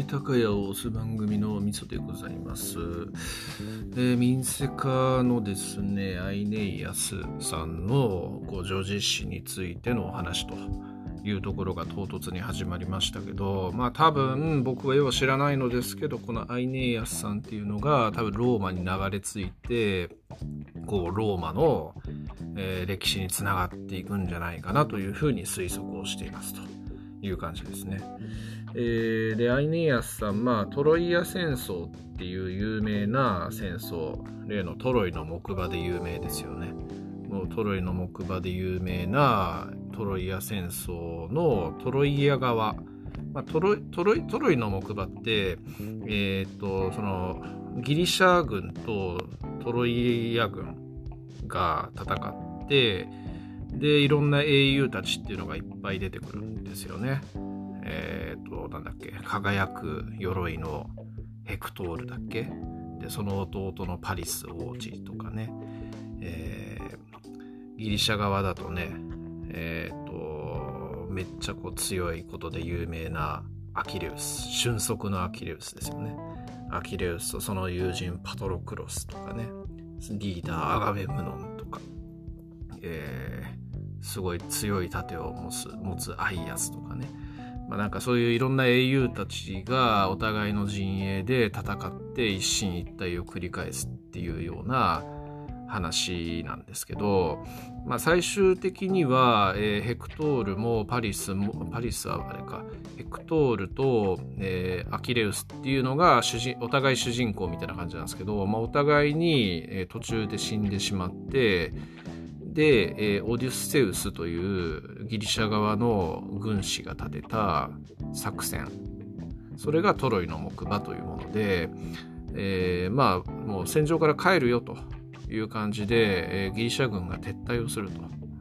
り高屋を押す番組のみそでございます。えー、民生化のですね、アイネイヤスさんのご女実史についてのお話というところが唐突に始まりましたけど、まあ多分僕はよう知らないのですけど、このアイネイヤスさんっていうのが多分ローマに流れ着いて、こうローマの、えー、歴史につながっていくんじゃないかなというふうに推測をしていますという感じですね。えー、で、アイネイアスさん、まあ、トロイア戦争っていう有名な戦争、例のトロイの木馬で有名ですよね。もうトロイの木馬で有名なトロイア戦争のトロイア側、まあ、トロイトロイトロイの木馬って、えー、とそのギリシャ軍とトロイア軍が戦ってでいろんな英雄たちっていうのがいっぱい出てくるんですよね。えっ、ー、と、なんだっけ、輝く鎧のヘクトールだっけ？で、その弟のパリス王子とかね、えー、ギリシャ側だとね、えっ、ー、と、めっちゃこう強いことで有名なアキレウス、俊足のアキレウスですよね。アキレウスとその友人パトロクロスとかね、リーダーアガベムノンとか、えー、すごい強い盾を持つ持つアイアスとか、まあ、なんかそういういろんな英雄たちがお互いの陣営で戦って一進一退を繰り返すっていうような話なんですけど、まあ、最終的には、えー、ヘクトールもパリスもパリスはあれかヘクトールと、えー、アキレウスっていうのが主人お互い主人公みたいな感じなんですけど、まあ、お互いに、えー、途中で死んでしまってで、えー、オデュッセウスというギリシャ側の軍師が立てた作戦それがトロイの木馬というもので、えー、まあもう戦場から帰るよという感じで、えー、ギリシャ軍が撤退をすると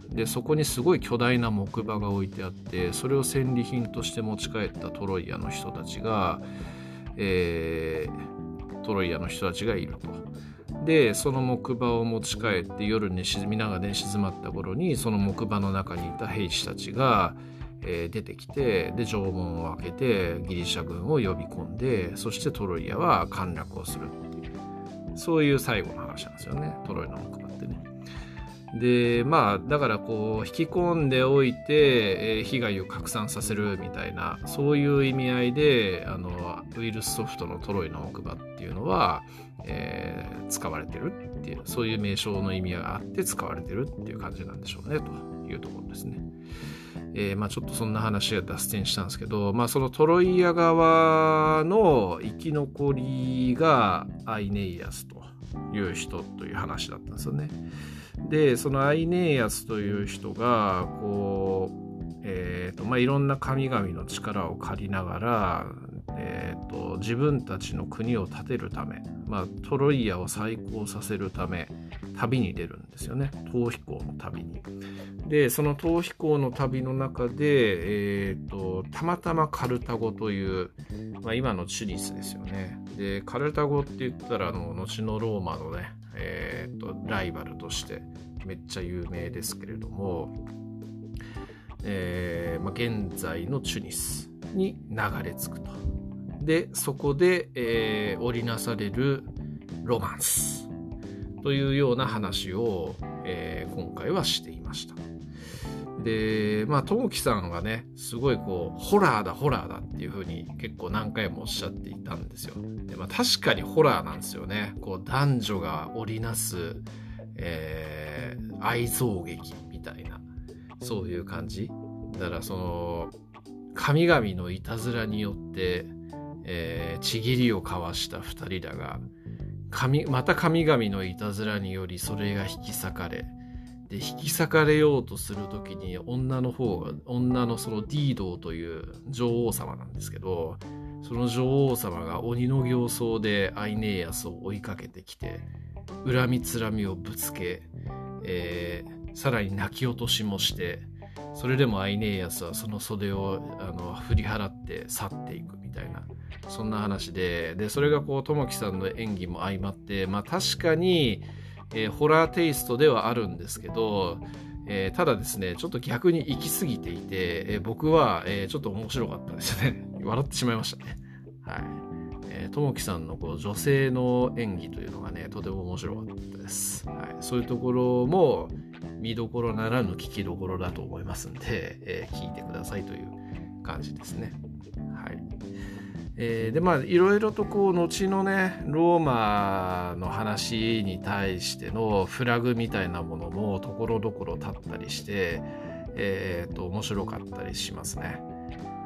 でそこにすごい巨大な木馬が置いてあってそれを戦利品として持ち帰ったトロイアの人たちが、えー、トロイアの人たちがいると。でその木馬を持ち帰って夜に沈みなが寝静まった頃にその木馬の中にいた兵士たちが、えー、出てきてで城門を開けてギリシャ軍を呼び込んでそしてトロイアは陥落をするっていうそういう最後の話なんですよねトロイの木馬ってね。でまあだからこう引き込んでおいて、えー、被害を拡散させるみたいなそういう意味合いであのウイルスソフトのトロイの木馬っていうのは、えー、使われてるっていうそういう名称の意味があって使われてるっていう感じなんでしょうねというところですね。えー、まあ、ちょっとそんな話が脱線したんですけど、まあ、そのトロイア側の生き残りがアイネイアスという人という話だったんですよね。でそのアイネーヤスという人がこう、えーとまあ、いろんな神々の力を借りながら、えーと、自分たちの国を建てるため、まあ、トロイアを再興させるため旅に出るんですよね逃避行の旅に。でその逃避行の旅の中で、えーと、たまたまカルタゴという、まあ、今のチュニスですよね。でカルタゴって言ったらあの後のローマのねえーと、ライバルとしてめっちゃ有名ですけれども、えーまあ、現在のチュニスに流れ着くと。でそこで、えー、織りなされるロマンスというような話を、えー、今回はしていました。で、まあ、ともきさんはね、すごいこう、ホラーだ、ホラーだっていうふうに結構何回もおっしゃっていたんですよ。でまあ、確かにホラーなんですよね。こう、男女が織りなす、えー、愛憎劇みたいな、そういう感じ。だからその、神々のいたずらによって、えー、ちぎりを交わした2人だが、神また神々のいたずらによりそれが引き裂かれ、で引き裂かれようとする時に女の方が女のそのディードという女王様なんですけどその女王様が鬼の形相でアイネーヤスを追いかけてきて恨みつらみをぶつけ、えー、さらに泣き落としもしてそれでもアイネーヤスはその袖をあの振り払って去っていくみたいなそんな話ででそれがこう友樹さんの演技も相まってまあ確かにえー、ホラーテイストではあるんですけど、えー、ただですね、ちょっと逆に行き過ぎていて、えー、僕は、えちょっと面白かったですね。笑ってしまいましたね。はい、ともきさんのこう女性の演技というのがねとても面白かったです、はい、そういうところも見どころならぬ聞きどころだと思いますんで、えー、聞いてくださいという感じですね。はい。えー、でまあいろいろとこう後のねローマの話に対してのフラグみたいなものもところどころ立ったりしてえーと、面白かったりしますね。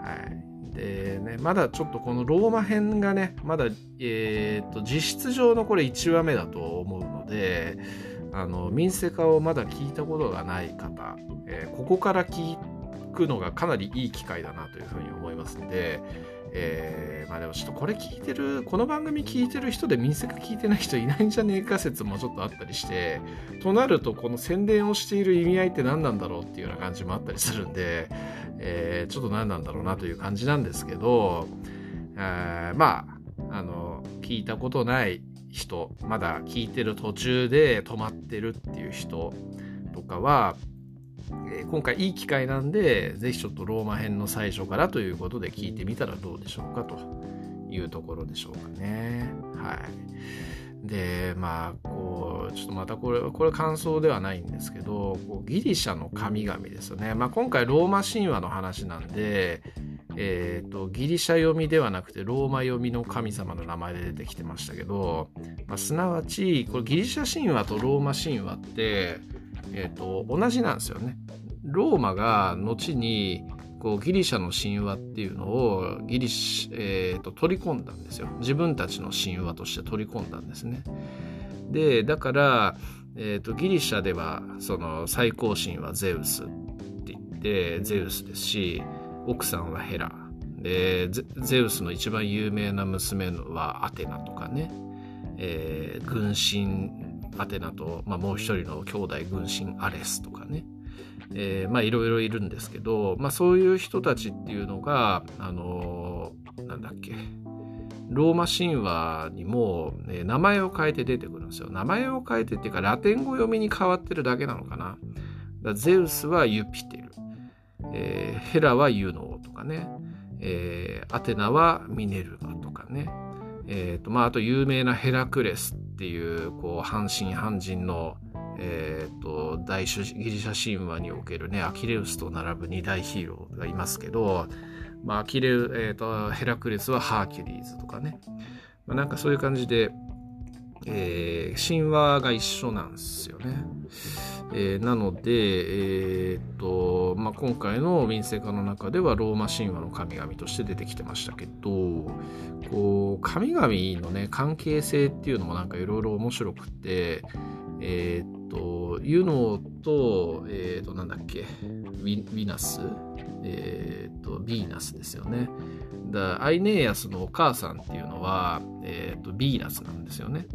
はい、でねまだちょっとこのローマ編がねまだ、えーと、実質上のこれ1話目だと思うのであの民生化をまだ聞いたことがない方、えー、ここから聞くのがかなりいい機会だなというふうに思いますんで、えー、まあでもちょっとこれ聞いてる、この番組聞いてる人で民生化聞いてない人いないんじゃねえか説もちょっとあったりして、となるとこの宣伝をしている意味合いって何なんだろうっていうような感じもあったりするんで、えー、ちょっと何なんだろうなという感じなんですけど、え、まあ、あの、聞いたことない人、まだ聞いてる途中で止まってるっていう人とかは、えー、今回いい機会なんで、ぜひちょっとローマ編の最初からということで聞いてみたらどうでしょうかというところでしょうかね。はい。で、まあ、こう、ちょっとまたこれ、これ感想ではないんですけど、こうギリシャの神々ですよね。まあ今回ローマ神話の話なんで、えーと、ギリシャ読みではなくてローマ読みの神様の名前で出てきてましたけど、まあ、すなわちこれギリシャ神話とローマ神話ってえーと、同じなんですよね。ローマが後にこうギリシャの神話っていうのをギリシ、えーと、取り込んだんですよ。自分たちの神話として取り込んだんですね。でだから、えーと、ギリシャではその最高神はゼウスって言ってゼウスですし奥さんはヘラ。でゼウスの一番有名な娘はアテナとかね、えー、軍神アテナと、まあ、もう一人の兄弟軍神アレスとかね、えー、まあいろいろいるんですけど、まあ、そういう人たちっていうのがあのー、なんだっけ。ローマ神話にも、ね、名前を変えて出てくるんですよ。名前を変えてっていうかラテン語読みに変わってるだけなのかな。ゼウスはユピテ、えー、ヘラはユノーとかね、えー、アテナはミネルヴァとかね、えーとまあ、あと有名なヘラクレスっていうこう半身半人の、えーと、大ギリシャ神話におけるねアキレウスと並ぶ二大ヒーローがいますけど、まあ、アキレウ、えーと、ヘラクレスはハーキュリーズとかね、まあ、なんかそういう感じで、えー、神話が一緒なんですよね。えー、なので、えーとまあ、今回の民生化の中ではローマ神話の神々として出てきてましたけどこう神々のね関係性っていうのもなんかいろいろ面白くてえっ、とユノとえっ、となんだっけウィナスえっ、とビーナスですよねだアイネーヤスのお母さんっていうのは、えっとビーナスなんですよね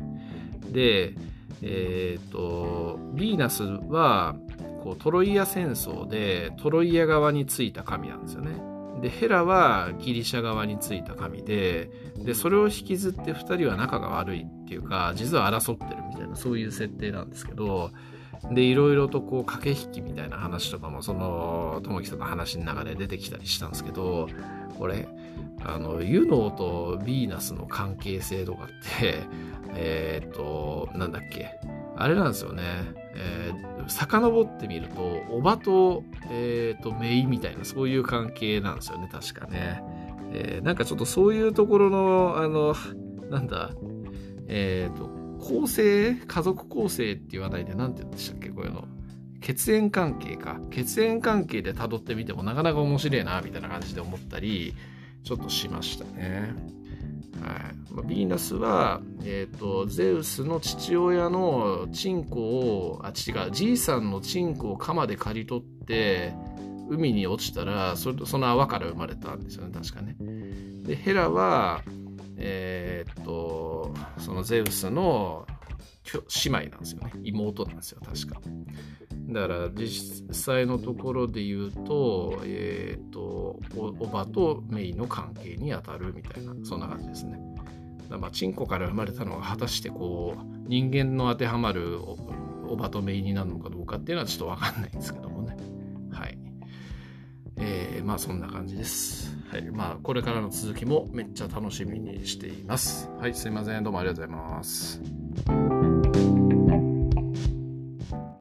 でえっ、とビーナスはこうトロイア戦争でトロイア側についた神なんですよね。でヘラはギリシャ側についた神ででそれを引きずって2人は仲が悪いっていうか実は争ってるみたいなそういう設定なんですけどでいろいろとこう駆け引きみたいな話とかもそのともきさんの話の中で出てきたりしたんですけどこれ。あのユノーとヴィーナスの関係性とかって えっ、となんだっけ。あれなんですよね、えー、遡ってみると、おばと、えっ、と、メイみたいな、そういう関係なんですよね、確かね。えー、なんかちょっとそういうところの、あの、なんだ、えっ、と、構成、家族構成って言わないで、なんて言うんでしたっけ、こういうの。血縁関係か。血縁関係で辿ってみてもなかなか面白いな、みたいな感じで思ったり、ちょっとしましたね。はいまあ、ヴィーナスは、えーと、ゼウスの父親のチンコをあ違うじいさんのチンコを鎌で刈り取って海に落ちたらそその泡から生まれたんですよね確かね。でヘラはえっ、とそのゼウスの姉妹なんですよね妹なんですよ確か。だから実際のところで言うと,、えーと、おばとメイの関係にあたるみたいなそんな感じですね。まあチンコから生まれたのが果たしてこう人間の当てはまるおばとメイになるのかどうかっていうのはちょっと分かんないんですけどもね。はい。えー、まあそんな感じです。はい。まあこれからの続きもめっちゃ楽しみにしています。はい。すいません。どうもありがとうございます。